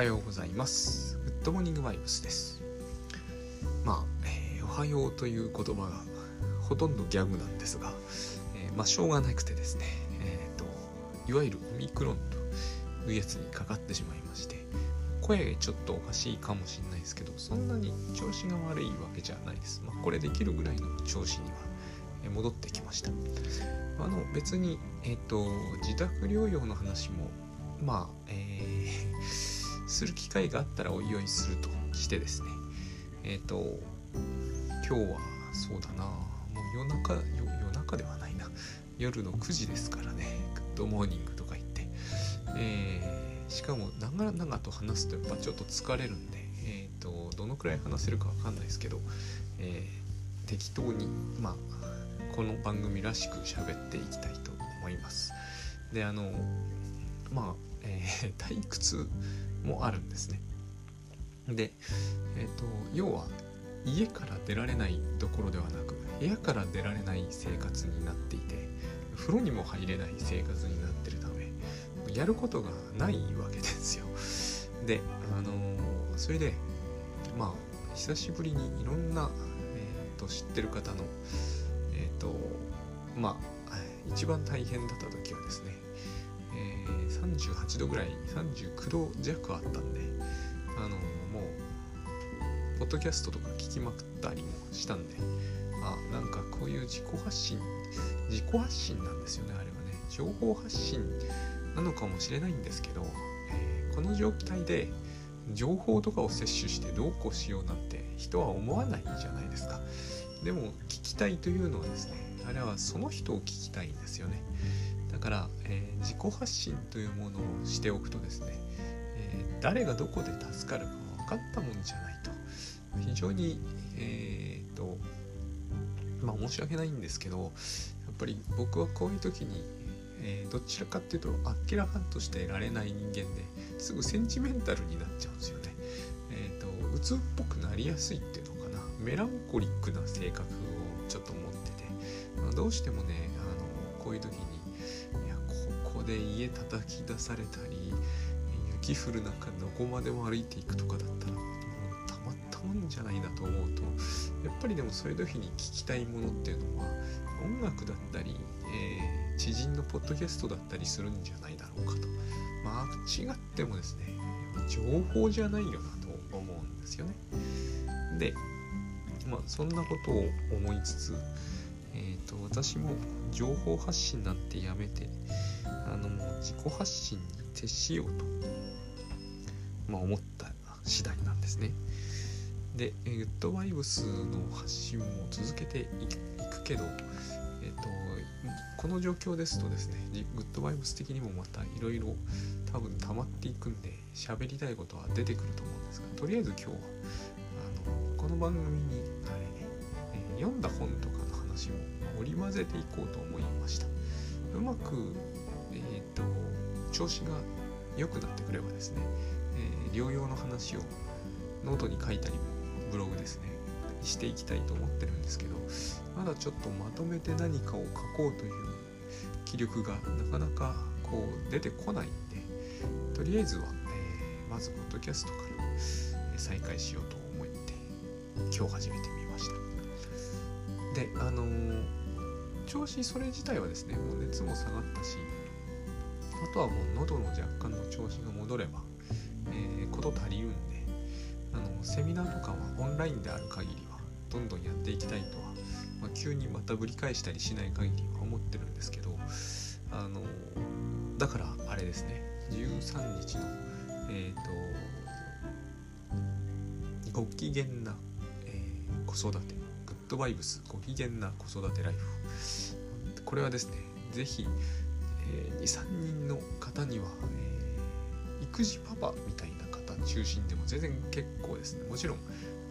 はようございます。グッドモーニングバイブスです。まあ、えー、おはようという言葉がほとんどギャグなんですが、えー、まあしょうがなくてですねえっ、ー、といわゆるオミクロンというやつにかかってしまいまして声ちょっとおかしいかもしれないですけどそんなに調子が悪いわけじゃないです、まあ、これできるぐらいの調子には戻ってきました。あの別に、えっ、と自宅療養の話もまあ、えー、する機会があったらおいおいするとしてですね。えっ、ー、と今日はそうだな。もう夜中夜中ではないな。夜の9時ですからね。 Good morning とか言って、えー、しかも長々と話すとやっぱちょっと疲れるんでえっ、ー、とどのくらい話せるかわかんないですけど、えー、適当にまあこの番組らしく喋っていきたいと思います。であのまあえー、退屈もあるんですね。で、えーと、要は家から出られないところではなく部屋から出られない生活になっていて風呂にも入れない生活になってるためやることがないわけですよ。で、あのー、それでまあ久しぶりにいろんな、えーと、知ってる方のえっ、ー、とまあ一番大変だった時はですね38度ぐらい39度弱あったんであのもうポッドキャストとか聞きまくったりもしたんであなんかこういう自己発信自己発信なんですよねあれはね。情報発信なのかもしれないんですけど、えー、この状態で情報とかを摂取してどうこうしようなんて人は思わないじゃないですか。でも聞きたいというのはですねあれはその人を聞きたいんですよね。だから、えー、自己発信というものをしておくとですね、えー、誰がどこで助かるか分かったもんじゃないと非常にえー、っとまあ申し訳ないんですけどやっぱり僕はこういう時に、えー、どちらかっていうとあっけらかんとしていられない人間ですぐセンチメンタルになっちゃうんですよね。えーと、と鬱っぽくなりやすいっていうのかなメランコリックな性格をちょっと持ってて、どうしてもねあのこういう時にで家叩き出されたり雪降る中どこまでも歩いていくとかだったらもうたまったもんじゃないなと思うとやっぱりでもそういう時に聞きたいものっていうのは音楽だったり、えー、知人のポッドキャストだったりするんじゃないだろうかと。まあ違ってもですね情報じゃないよなと思うんですよね。でまあそんなことを思いつつえーと私も情報発信なんてやめてあのもう自己発信に徹しようと、まあ、思った次第なんですね。で、グッドバイブスの発信も続けていくけど、えっと、この状況ですとですね、グッドバイブス的にもまたいろいろ多分溜まっていくんで、喋りたいことは出てくると思うんですが、とりあえず今日は、あのこの番組にあれね、えー、読んだ本とかの話を織り交ぜていこうと思いました。うまく、調子が良くなってくればですね、えー、療養の話をノートに書いたりもブログですねしていきたいと思ってるんですけどまだちょっとまとめて何かを書こうという気力がなかなかこう出てこないんでとりあえずは、えー、まずポッドキャストから再開しようと思って今日始めてみました。であのー、調子それ自体はですねもう熱も下がったしとはもう喉の若干の調子が戻れば、えー、こと足りるんであのセミナーとかはオンラインである限りはどんどんやっていきたいとは、まあ、急にまたぶり返したりしない限りは思ってるんですけどあのだからあれですね13日のえっ、ー、とご機嫌な、えー、子育てグッドバイブスご機嫌な子育てライフ。これはですね是非えー、23人の方には、えー、育児パパみたいな方中心でも全然結構ですね。もちろん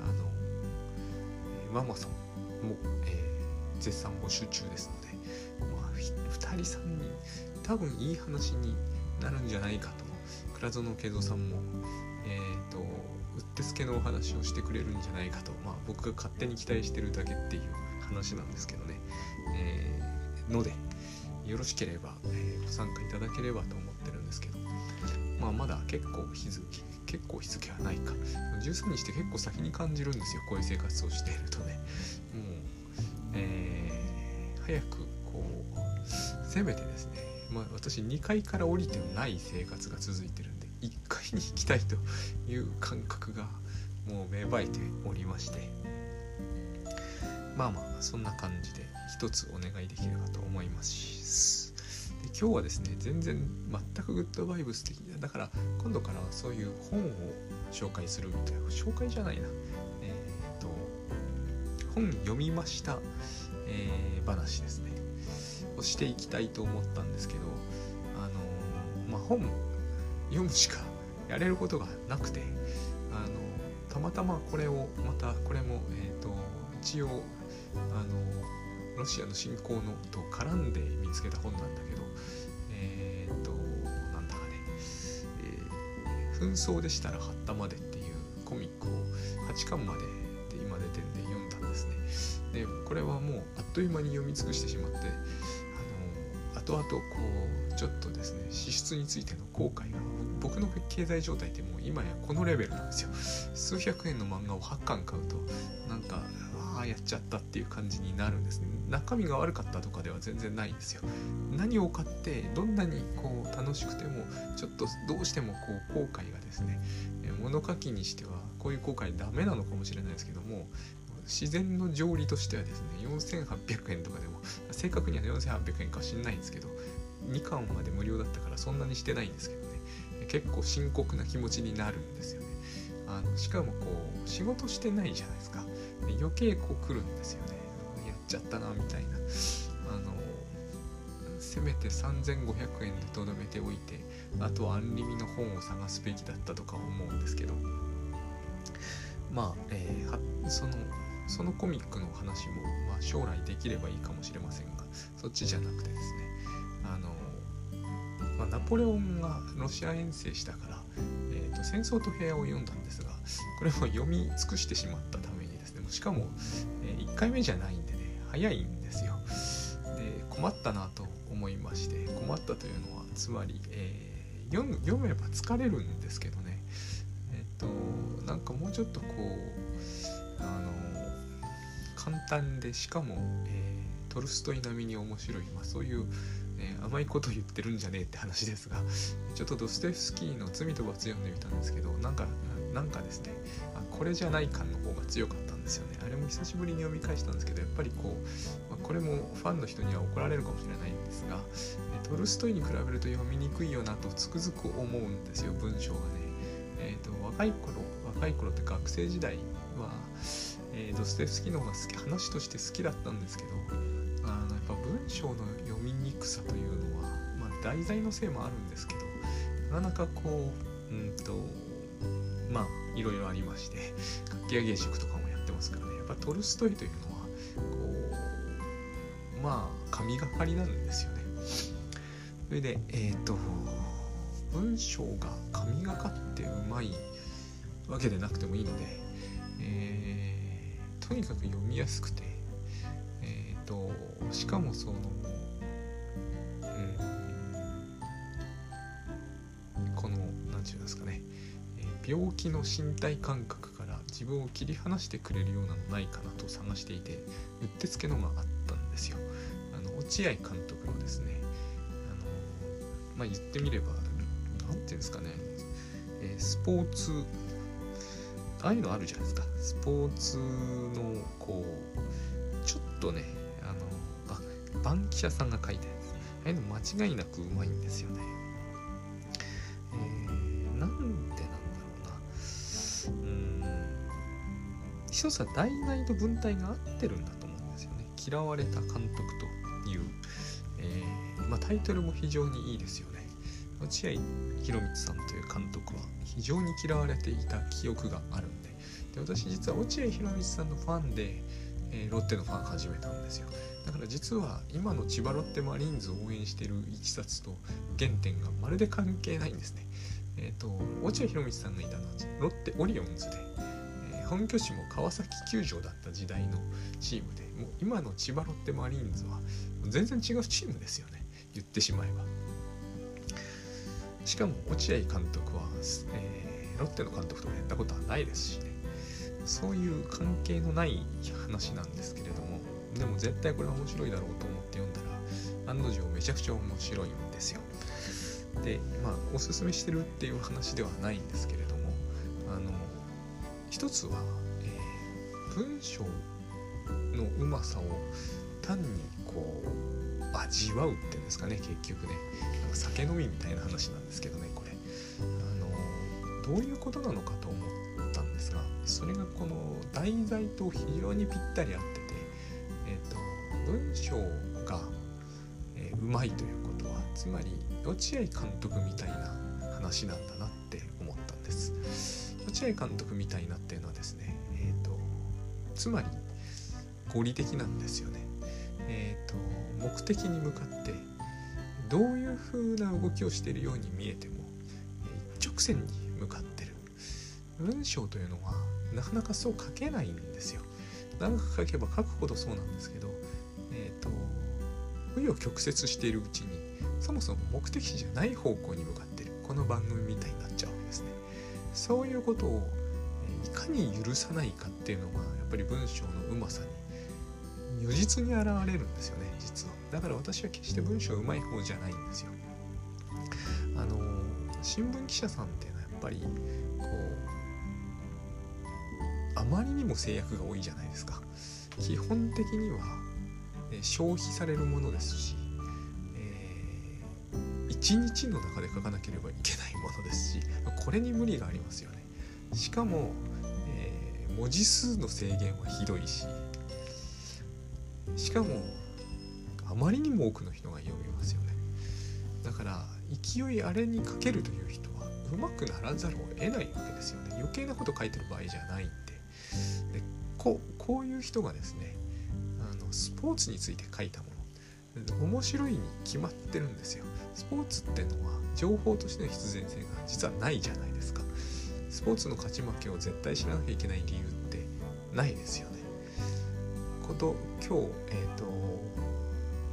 あの、え、ママさんも、え、絶賛募集中ですので、まあ、2人3人多分いい話になるんじゃないかと倉園慶三さんもえ、ー、とうってつけのお話をしてくれるんじゃないかと、まあ、僕が勝手に期待してるだけっていう話なんですけどね、えー、のでよろしければ、えー、ご参加いただければと思ってるんですけど、まあ、まだ結構日付結構日付はないか。13日って結構先に感じるんですよこういう生活をしているとね。もう、えー、早くこうせめてですね、まあ、私2階から降りてない生活が続いてるんで1階に行きたいという感覚がもう芽生えておりまして。まあまあそんな感じで一つお願いできればと思いますし。で今日はですね全然全くグッドバイブス的なだから今度からはそういう本を紹介するみたいな紹介じゃないな。えっ、と本読みました、えー、話ですね。をしていきたいと思ったんですけどあのまあ本読むしかやれることがなくてあのたまたまこれをまたこれも、えーと、一応あのロシアの侵攻のと絡んで見つけた本なんだけどえっ、となんだかね、えー、紛争でしたら貼ったまでっていうコミックを8巻までで今出てるんで読んだんですね。でこれはもうあっという間に読み尽くしてしまってあの後々こうちょっとですね支出についての後悔が僕の経済状態ってもう今やこのレベルなんですよ。数百円の漫画を8巻買うとなんかああやっちゃったっていう感じになるんですね。中身が悪かったとかでは全然ないんですよ。何を買ってどんなにこう楽しくてもちょっとどうしてもこう後悔がですね物書きにしてはこういう後悔ダメなのかもしれないですけども自然の条理としてはですね4800円とかでも正確には4800円か知んないんですけど2巻まで無料だったからそんなにしてないんですけどね結構深刻な気持ちになるんですよね。あのしかもこう仕事してないじゃないですか。余計こう来るんですよね。やっちゃったなみたいな。あのせめて3500円でとどめておいてあとはアンリミの本を探すべきだったとか思うんですけど。まあ、えー、そのそのコミックの話も、まあ、将来できればいいかもしれませんがそっちじゃなくてですね。あの、まあ、ナポレオンがロシア遠征したから、えーと、戦争と平和を読んだんですがこれも読み尽くしてしまったしかも、え、1回目じゃないんでね早いんですよ。で困ったなと思いまして困ったというのはつまり、えー、読めば疲れるんですけどね。えっ、となんかもうちょっとこうあの簡単でしかも、えー、トルストイ並みに面白い、まあ、そういうね、甘いこと言ってるんじゃねえって話ですがちょっとドストエフスキーの「罪と罰」読んでみたんですけどなんかなんかですねあこれじゃない感の方強かったんですよね。あれも久しぶりに読み返したんですけどやっぱりこう、まあ、これもファンの人には怒られるかもしれないんですがトルストイに比べると読みにくいよなとつくづく思うんですよ文章がね。え、ー、と若い頃若い頃って学生時代は、えー、ドストエフスキーの方が好き話として好きだったんですけどあのやっぱ文章の読みにくさというのは、まあ、題材のせいもあるんですけどなかなかこううんとまあいろいろありまして活気上げ塾とかもやってますからね。やっぱトルストイというのはこうまあ神がかりなんですよね。それでえっ、ー、と文章が神がかってうまいわけでなくてもいいので、えー、とにかく読みやすくてえっ、ー、としかもその病気の身体感覚から自分を切り離してくれるようなのないかなと探していてうってつけのがあったんですよ。あの落合監督のですねあの、まあ、言ってみれば何て言うんですかね、えー、スポーツああいうのあるじゃないですかスポーツのこうちょっとねあのあバンキシャさんが書いたやつああいうの間違いなくうまいんですよね。一つは題材と文体が合ってるんだと思うんですよね。嫌われた監督という、えー、まあ、タイトルも非常にいいですよね。落合博満さんという監督は非常に嫌われていた記憶があるんで。で私実は落合博満さんのファンで、えー、ロッテのファン始めたんですよ。だから実は今の千葉ロッテマリーンズを応援しているいきさつと原点がまるで関係ないんですね。えっ、ー、と落合博満さんがいたのはロッテオリオンズで。本拠地も川崎球場だった時代のチームでもう今の千葉ロッテマリーンズは全然違うチームですよね言ってしまえば。しかも落合監督は、えー、ロッテの監督とかやったことはないですしね。そういう関係のない話なんですけれどもでも絶対これは面白いだろうと思って読んだら案の定めちゃくちゃ面白いんですよ。でまあおすすめしてるっていう話ではないんですけれど一つは、えー、文章のうまさを単にこう味わうっていうんですかね結局ね。なんか酒飲みみたいな話なんですけどねこれ。あのどういうことなのかと思ったんですがそれがこの題材と非常にぴったり合ってて、えーと、文章が、えー、うまいということはつまり落合監督みたいな話なんだなって思ったんです。落合監督みたいなっていうのはですねえっ、ー、とつまり合理的なんですよね。えっ、ー、と目的に向かってどういう風な動きをしているように見えても一直線に向かってる。文章というのはなかなかそう書けないんですよ。長く書けば書くほどそうなんですけどえっ、ー、と紆余曲折しているうちにそもそも目的地じゃない方向に向かってる。この番組みたいなそういうことをいかに許さないかっていうのがやっぱり文章のうまさに如実に現れるんですよね実は。だから私は決して文章うまい方じゃないんですよ。あの新聞記者さんっていうのはやっぱりこうあまりにも制約が多いじゃないですか。基本的には消費されるものですし1日の中で書かなければいけないものですしこれに無理がありますよね。しかも、えー、文字数の制限はひどいししかもあまりにも多くの人が読みますよね。だから勢いあれにかけるという人はうまくならざるを得ないわけですよね。余計なこと書いてる場合じゃないんで。でここういう人がですねあのスポーツについて書いたもの面白いに決まってるんですよ。スポーツってのは情報としての必然性が実はないじゃないですか。スポーツの勝ち負けを絶対知らなきゃいけない理由ってないですよね。こと今日えっ、ー、と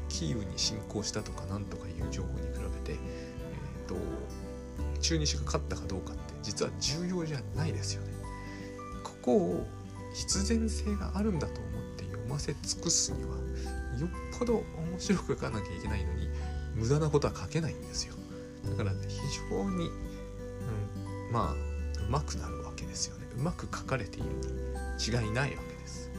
キーウに侵攻したとかなんとかいう情報に比べてえっ、ー、と中日が勝ったかどうかって実は重要じゃないですよね。ここを必然性があるんだと思って読ませ尽くすにはよっぽど面白く書かなきゃいけないのに無駄なことは書けないんですよ。だから非常に、うん、まあうまくなるわけですよね。うまく書かれているに違いないわけです。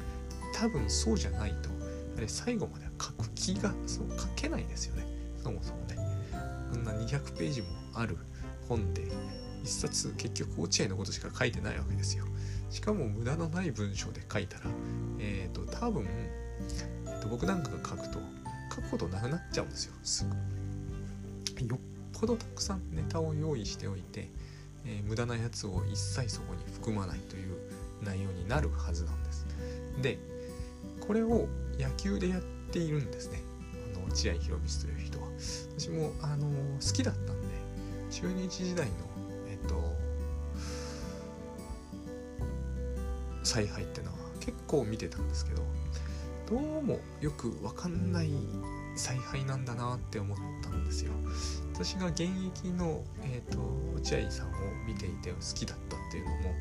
多分そうじゃないとあれ最後までは書く気がそう書けないですよね。そもそもね。こんな200ページもある本で一冊結局落合のことしか書いてないわけですよ。しかも無駄のない文章で書いたらえっ、ー、と多分、えー、と僕なんかが書くと書くことなくなっちゃうんですよ。すぐ。よっぽどたくさんネタを用意しておいて、えー、無駄なやつを一切そこに含まないという内容になるはずなんです。でこれを野球でやっているんですね。あの落合博満という人は。私もあの好きだったんで中日時代のえっと采配ってのは結構見てたんですけどどうもよくわかんない采配なんだなって思ったんですよ。私が現役の、えーと、落合さんを見ていて好きだったっていうのも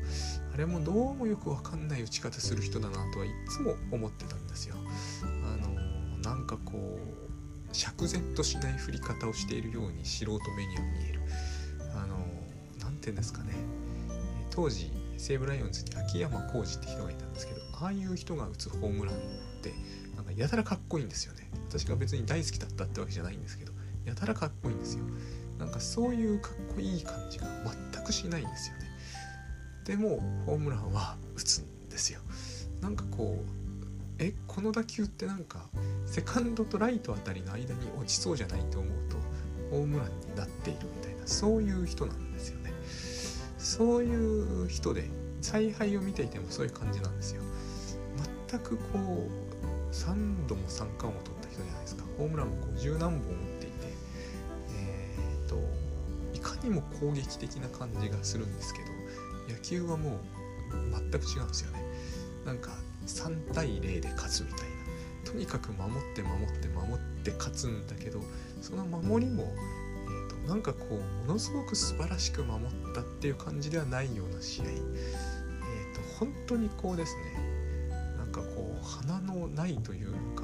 あれもどうもよくわかんない打ち方する人だなとはいつも思ってたんですよ。あのなんかこう釈然としない振り方をしているように素人目には見える。あの何て言うんですかね。当時西武ライオンズに秋山浩二って人がいたんですけどああいう人が打つホームランってなんかやたらかっこいいんですよね。私が別に大好きだったってわけじゃないんですけどやたらかっこいいんですよ。なんかそういうかっこいい感じが全くしないんですよね。でもホームランは打つんですよ。なんかこうえこの打球ってなんかセカンドとライトあたりの間に落ちそうじゃないと思うとホームランになっているみたいなそういう人なんですよね。そういう人で采配を見ていてもそういう感じなんですよ。全くこう3度も三冠を取った人じゃないですか。ホームラン50何本打っていてえー、っといかにも攻撃的な感じがするんですけど野球はもう全く違うんですよね。なんか3対0で勝つみたいな。とにかく守って守って守って勝つんだけどその守りも、えーと、なんかこうものすごく素晴らしく守ったっていう感じではないような試合、えーと、本当にこうですね。ないというのか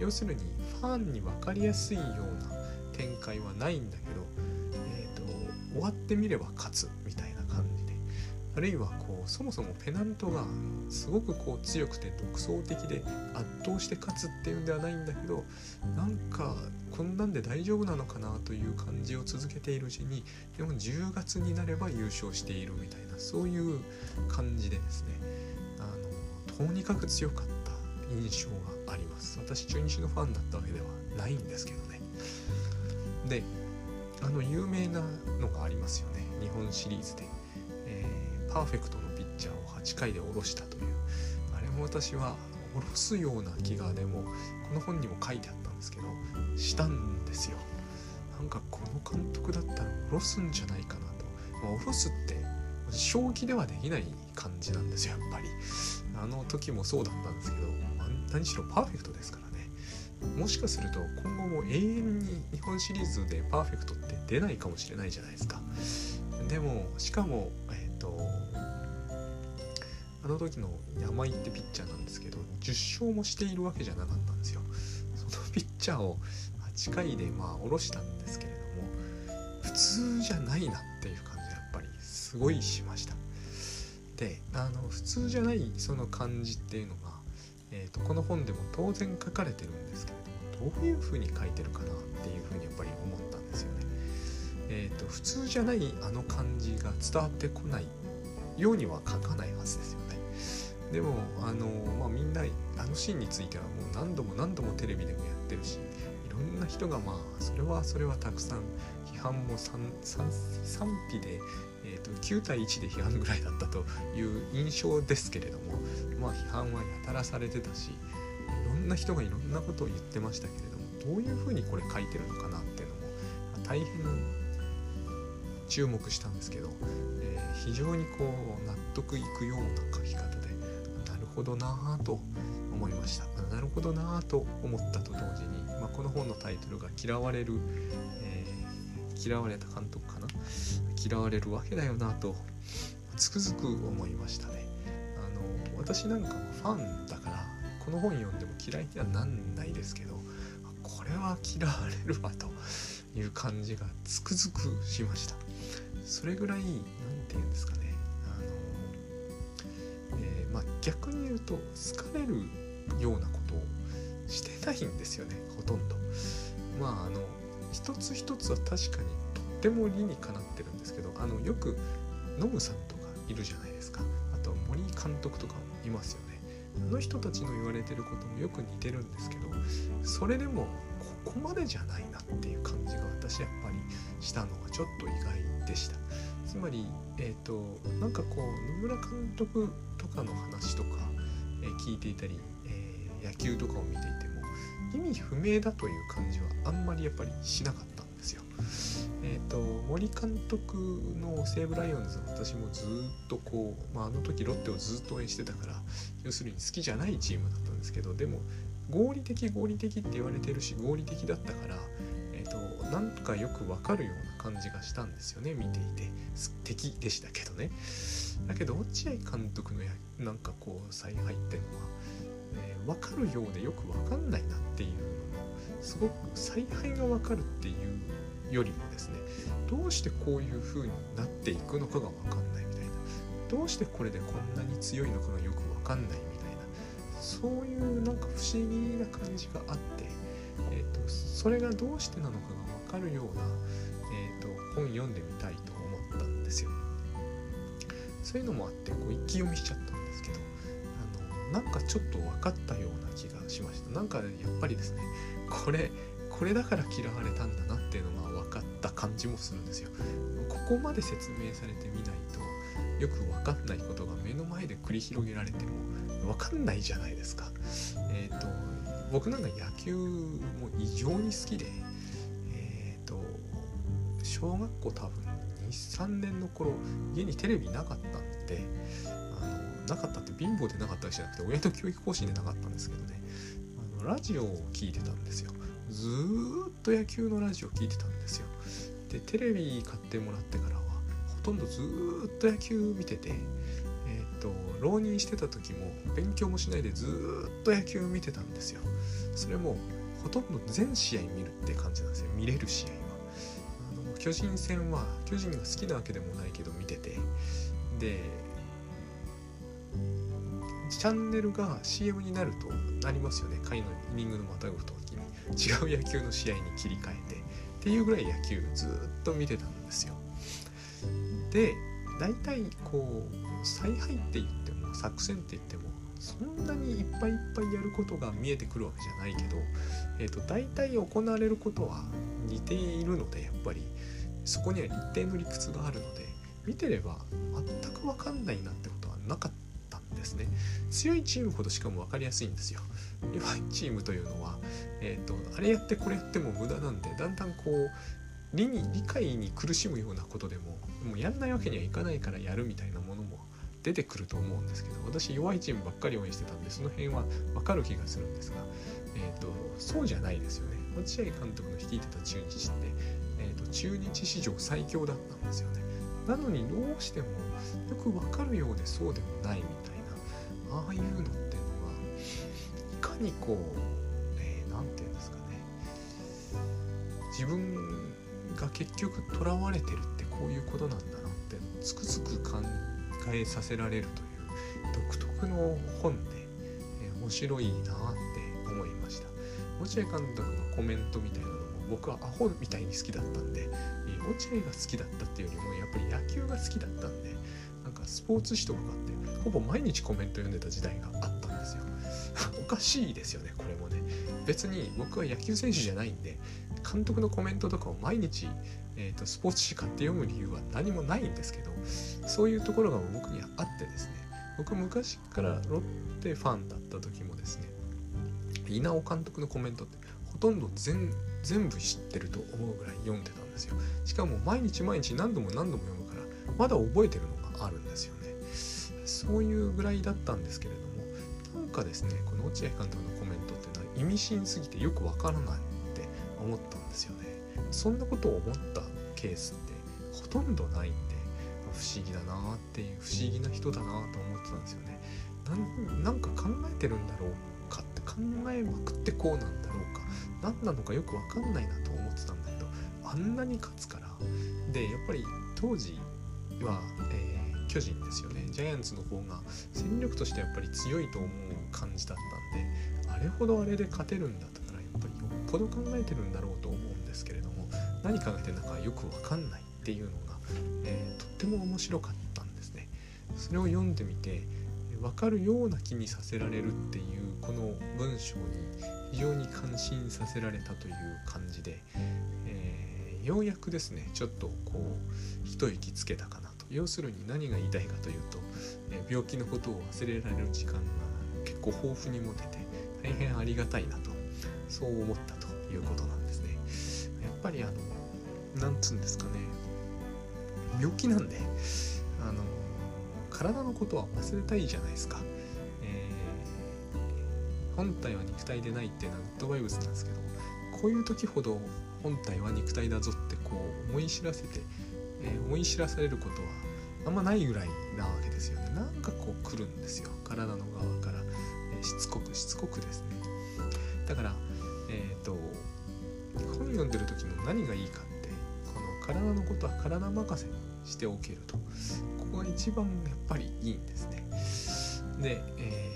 要するにファンに分かりやすいような展開はないんだけど、えーと、終わってみれば勝つみたいな感じであるいはこうそもそもペナントがすごくこう強くて独創的で圧倒して勝つっていうんではないんだけどなんかこんなんで大丈夫なのかなという感じを続けているうちにでも10月になれば優勝しているみたいなそういう感じでですねあのとにかく強かっ印象があります。私中日のファンだったわけではないんですけどね。であの有名なのがありますよね。日本シリーズで、えー、パーフェクトのピッチャーを8回で下ろしたという。あれも私は下ろすような気がでもこの本にも書いてあったんですけどしたんですよ。なんかこの監督だったら下ろすんじゃないかなと、まあ、下ろすって正気ではできない感じなんですよやっぱり。あの時もそうだったんですけど、何しろパーフェクトですからね。もしかすると今後も永遠に日本シリーズでパーフェクトって出ないかもしれないじゃないですか。でもしかもえっ、ー、とあの時の山井ってピッチャーなんですけど10勝もしているわけじゃなかったんですよ。そのピッチャーを8回でまあ下ろしたんですけれども普通じゃないなっていう感じがやっぱりすごいしました。であの普通じゃないその感じっていうのが、えーと、この本でも当然書かれてるんですけれどもどういうふうに書いてるかなっていうふうにやっぱり思ったんですよね。えっ、ー、と普通じゃないあの感じが伝わってこないようには書かないはずですよね。でもあの、まあ、みんなあのシーンについてはもう何度も何度もテレビでもやってるしいろんな人がまあそれはそれはたくさん批判も賛否で、えーと、9対1で批判ぐらいだったという印象ですけれどもまあ批判はやたらされてたしいろんな人がいろんなことを言ってましたけれどもどういうふうにこれ書いてるのかなっていうのも大変注目したんですけど、えー、非常にこう納得いくような書き方でなるほどなぁと思いました。なるほどなぁと思ったと同時に、まあ、この本のタイトルが「嫌われる、え、嫌われた監督かな？嫌われるわけだよな」とつくづく思いましたね。私なんかもファンだからこの本読んでも嫌いにはなんないですけどこれは嫌われるわという感じがつくづくしました。それぐらい何て言うんですかねあの、えー、まあ、逆に言うと好かれるようなことをしてないんですよねほとんど。まああの一つ一つは確かにとっても理にかなってるんですけどあのよくノムさんとかいるじゃないですか。あと森監督とかもいますよね。あの人たちの言われてることもよく似てるんですけどそれでもここまでじゃないなっていう感じが私やっぱりしたのがちょっと意外でした。つまりえっ、ー、となんかこう野村監督とかの話とか、えー、聞いていたり、えー、野球とかを見ていても意味不明だという感じはあんまりやっぱりしなかった。んですよ。えっ、ー、と森監督の西武ライオンズ私もずっとこう、まあ、あの時ロッテをずっと応援してたから要するに好きじゃないチームだったんですけどでも合理的合理的って言われてるし合理的だったから、えーと、なんかよくわかるような感じがしたんですよね見ていて敵でしたけどねだけど落合監督のやなんかこう采配っていうのは、えー、分かるようでよく分かんないなっていうのもすごく采配が分かるっていうよりもですねどうしてこういう風になっていくのかが分かんないみたいなどうしてこれでこんなに強いのかがよく分かんないみたいなそういうなんか不思議な感じがあって、えーと、それがどうしてなのかが分かるような、えーと、本読んでみたいと思ったんですよ。そういうのもあってこう一気読みしちゃったんですけどあのなんかちょっと分かったような気がしました。なんかやっぱりですねこれこれだから嫌われたんだなっていうのが分かった感じもするんですよ。ここまで説明されてみないとよく分かんないことが目の前で繰り広げられても分かんないじゃないですか。えっ、ー、と僕なんか野球も異常に好きで、え、ー、と小学校多分23年の頃家にテレビなかったんであのなかったって貧乏でなかったわけじゃなくて親の教育方針でなかったんですけどねあのラジオを聴いてたんですよずっと野球のラジオを聴いてたんですよ。でテレビ買ってもらってからはほとんどずっと野球見ててえっ、と浪人してた時も勉強もしないでずっと野球見てたんですよ。それもほとんど全試合見るって感じなんですよ。見れる試合は。あの巨人戦は巨人が好きなわけでもないけど見てて。でチャンネルが CM になるとなりますよね。回のイニングのまたぐ時に。違う野球の試合に切り替えて。っていうぐらい野球ずっと見てたんですよ。で大体こう采配って言っても作戦って言ってもそんなにいっぱいいっぱいやることが見えてくるわけじゃないけど、えーと、大体行われることは似ているのでやっぱり。そこには一定の理屈があるので見てれば全く分かんないなってことはなかった。ですね。強いチームほどしかも分かりやすいんですよ。弱いチームというのは、えーと、あれやってこれやっても無駄なんでだんだんこう理に理解に苦しむようなことでももうやんないわけにはいかないからやるみたいなものも出てくると思うんですけど私弱いチームばっかり応援してたんでその辺は分かる気がするんですが、えーと、そうじゃないですよね。落合監督の率いてた中日って、えーと、中日史上最強だったんですよね。なのにどうしてもよく分かるようでそうでもないみたいな。ああいうのっていうのはいかにこう何、えー、て言うんですかね。自分が結局とらわれてるってこういうことなんだなってつくづく考えさせられるという独特の本で、えー、面白いなって思いました。落合監督のコメントみたいなのも僕はアホみたいに好きだったんで、落合が好きだったっていうよりもやっぱり野球が好きだったんでなんかスポーツ紙とかがあってほぼ毎日コメント読んでた時代があったんですよ。おかしいですよねこれもね。別に僕は野球選手じゃないんで監督のコメントとかを毎日、えーと、スポーツ紙買って読む理由は何もないんですけどそういうところが僕にはあってですね。僕昔からロッテファンだった時もですね稲尾監督のコメントってほとんど全全部知ってると思うぐらい読んでたんですよ。しかも毎日毎日何度も何度も読むからまだ覚えてるのがあるんですよね。そういうぐらいだったんですけれどもなんかですねこの落合監督のコメントっていうのは意味深すぎてよくわからないって思ったんですよね。そんなことを思ったケースってほとんどないんで不思議だなっていう不思議な人だなと思ってたんですよね。なんか考えてるんだろうかって考えまくってこうなんだろうか何なのかよく分かんないなと思ってたんだけどあんなに勝つから。でやっぱり当時は、えー、巨人ですよねジャイアンツの方が戦力としてやっぱり強いと思う感じだったんであれほどあれで勝てるんだとぽど考えてるんだろうと思うんですけれども何考えてるのかよく分かんないっていうのが、えー、とっても面白かったんですね。それを読んでみて分かるような気にさせられるっていうこの文章に非常に感心させられたという感じで、えー、ようやくですねちょっとこう一息つけたかな要するに何が言いたいかというと、え、病気のことを忘れられる時間が結構豊富に持てて大変ありがたいなとそう思ったということなんですね。やっぱりあのなんつうんですかね病気なんであの体のことは忘れたいじゃないですか、えー、本体は肉体でないっていうのはグッドバイブスなんですけどこういう時ほど本体は肉体だぞってこう思い知らせて、え、思い知らされることはあんまないぐらいなわけですよね。なんかこう来るんですよ。体の側から、え、しつこくしつこくですね。だからえっ、ー、と本読んでる時の何がいいかってこの体のことは体任せにしておけると。ここが一番やっぱりいいんですね。で、え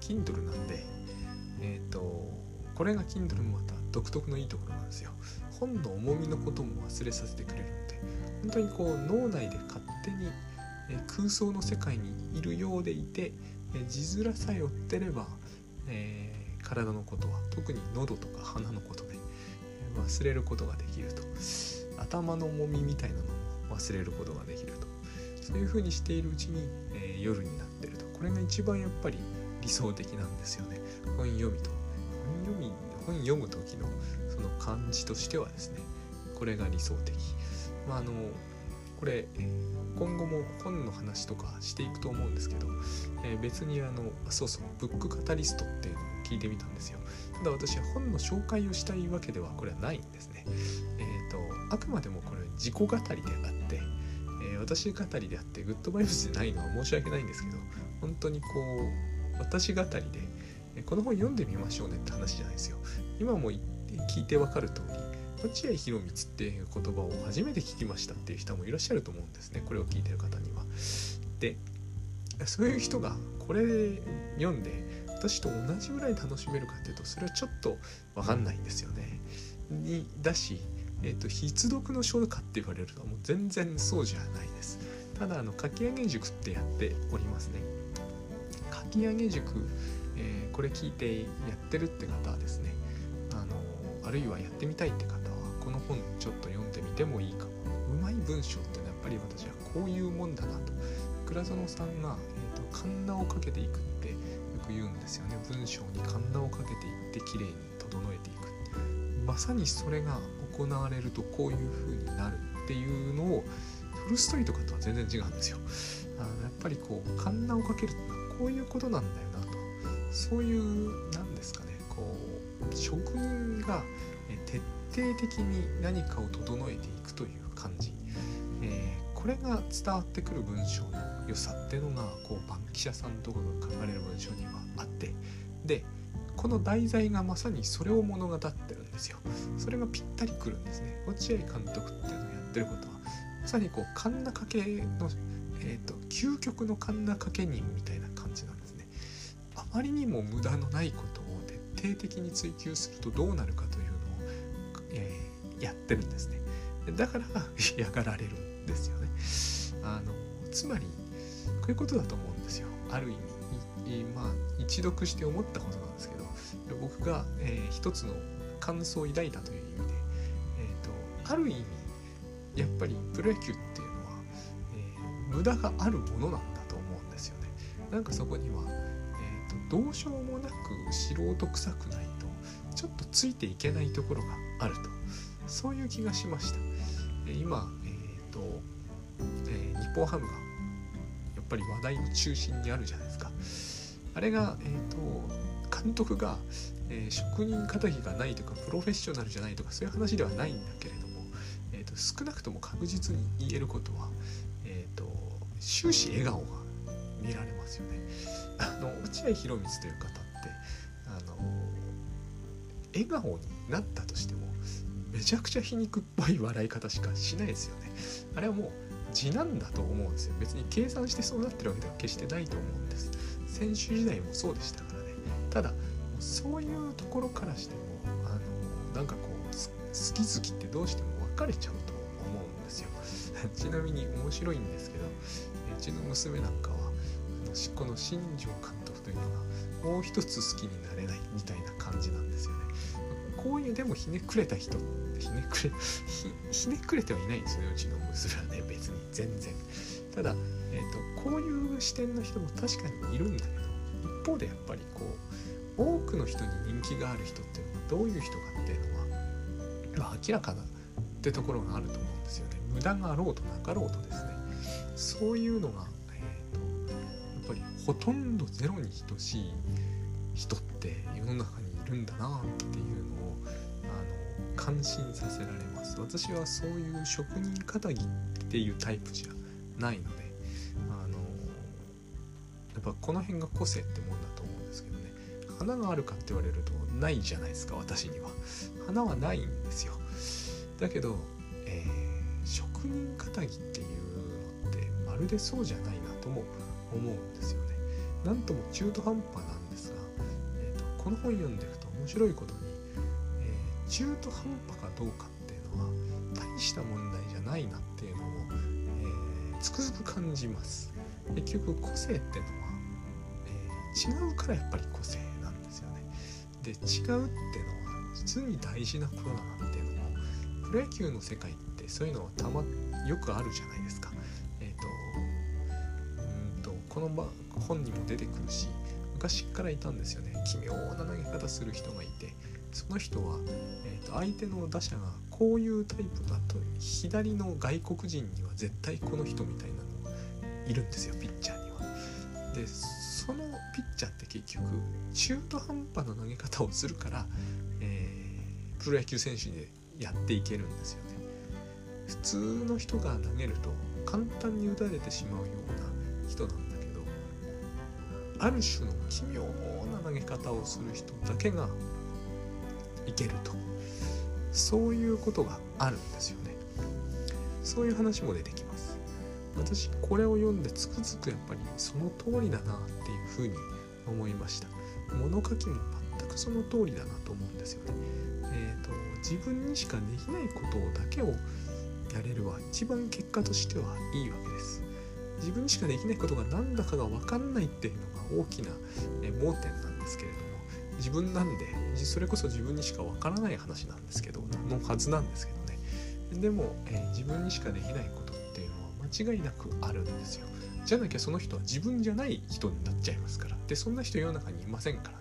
ー、Kindle なんでえっ、ー、とこれが Kindle のまた独特のいいところなんですよ。本の重みのことも忘れさせてくれるんで本当にこう脳内で勝手に空想の世界にいるようでいて字面さえ追ってれば、えー、体のことは特に喉とか鼻のことね忘れることができると。頭の重みみたいなのも忘れることができると。そういうふうにしているうちに、えー、夜になってると。これが一番やっぱり理想的なんですよね。本読みと。本読み本読む時のその感じとしてはですねこれが理想的。まああのこれ今後も本の話とかしていくと思うんですけど、えー、別にあのそうそうブックカタリストっていうのを聞いてみたんですよ。ただ私は本の紹介をしたいわけではこれはないんですね。えっ、ー、とあくまでもこれ自己語りであって、えー、私語りであってグッドバイブスじゃないのは申し訳ないんですけど本当にこう私語りでこの本読んでみましょうねって話じゃないですよ今も聞いてわかる通り落合博満っていう言葉を初めて聞きましたっていう人もいらっしゃると思うんですねこれを聞いてる方には。でそういう人がこれ読んで私と同じぐらい楽しめるかっていうとそれはちょっと分かんないんですよね。にだし、えーと、必読の書かって言われるともう全然そうじゃないです。ただあの書き上げ塾ってやっておりますね。書き上げ塾、えー、これ聞いてやってるって方はですねあのあるいはやってみたいって方はこの本ちょっと読んでみてもいいかも。うまい文章ってのはやっぱり私はこういうもんだなと。倉園さんが、えーと、カンナをかけていくってよく言うんですよね。文章にカンナをかけていって綺麗に整えていくまさにそれが行われるとこういう風になるっていうのをフルストリーとかとは全然違うんですよ。あのやっぱりこうカンナをかけるってこういうことなんだよ。そういう何ですかねこう職人が徹底的に何かを整えていくという感じ、えー、これが伝わってくる文章の良さっていうのがこうバンキシャさんとかが書かれる文章にはあって。でこの題材がまさにそれを物語ってるんですよ。それがぴったりくるんですね。落合監督っていうのをやってることはまさにこうカンナ掛けの、えーと、究極のカンナ掛け人みたいなまりにも無駄のないことを徹底的に追求するとどうなるかというのをえー、やってるんですね。だから嫌がられるんですよね。あのつまりこういうことだと思うんですよ。ある意味まあ一読して思ったことなんですけど僕が、えー、一つの感想を抱いたという意味で、えーと、ある意味やっぱりプロ野球っていうのは、えー、無駄があるものなんだと思うんですよね。なんかそこには、どうしようもなく素人臭くないとちょっとついていけないところがあるとそういう気がしました今、えーとえー、日本ハムがやっぱり話題の中心にあるじゃないですかあれが、えーと、監督が、えー、職人かたぎがないとかプロフェッショナルじゃないとかそういう話ではないんだけれども、えーと、少なくとも確実に言えることは、えーと、終始笑顔が見られますよね。落合博満という方ってあの笑顔になったとしてもめちゃくちゃ皮肉っぽい笑い方しかしないですよね。あれはもう字なんだと思うんですよ。別に計算してそうなってるわけでは決してないと思うんです。選手時代もそうでしたからね。ただそういうところからしてもあのなんかこう好き好きってどうしても分かれちゃうと思うんですよ。ちなみに面白いんですけどうちの娘なんかはこの新庄監督というのがもう一つ好きになれないみたいな感じなんですよね。こういうでもひねくれた人ひねくれひねくれてはいないんですよねうちの娘はね別に全然。ただ、えーと、こういう視点の人も確かにいるんだけど一方でやっぱりこう多くの人に人気がある人っていうのはどういう人かっていうのは、まあ、明らかなってところがあると思うんですよね。無駄があろうとなかろうとですね。そういうのが、ほとんどゼロに等しい人って世の中にいるんだなっていうのをあの感心させられます。私はそういう職人かたぎっていうタイプじゃないのであのやっぱこの辺が個性ってもんだと思うんですけどね。花があるかって言われるとないじゃないですか私には。花はないんですよ。だけど、えー、職人かたぎっていうのってまるでそうじゃないなとも思うんですよね。なんとも中途半端なんですが、えーと、この本読んでいくと面白いことに、えー、中途半端かどうかっていうのは大した問題じゃないなっていうのを、えー、つくづく感じます。結局個性っていうのは、えー、違うからやっぱり個性なんですよね。で違うっていうのは実に大事なことだなっていうのもプロ野球の世界ってそういうのはたまよくあるじゃないですか、この本にも出てくるし昔からいたんですよね奇妙な投げ方する人がいてその人は、えー、と相手の打者がこういうタイプだと左の外国人には絶対この人みたいなのいるんですよピッチャーには。でそのピッチャーって結局中途半端な投げ方をするから、えー、プロ野球選手でやっていけるんですよね。普通の人が投げると簡単に打たれてしまうような人なんある種の奇妙な投げ方をする人だけがいけると。そういうことがあるんですよね。そういう話も出てきます。私これを読んでつくづくやっぱりその通りだなっていうふうに思いました。物書きも全くその通りだなと思うんですよね。えっ、ー、と自分にしかできないことだけをやれるは一番結果としてはいいわけです。自分にしかできないことが何だかが分かんないっていうの大きな盲点なんですけれども自分なんでそれこそ自分にしかわからない話なんですけどのはずなんですけどね。でも、えー、自分にしかできないことっていうのは間違いなくあるんですよ。じゃなきゃその人は自分じゃない人になっちゃいますから。でそんな人世の中にいませんから。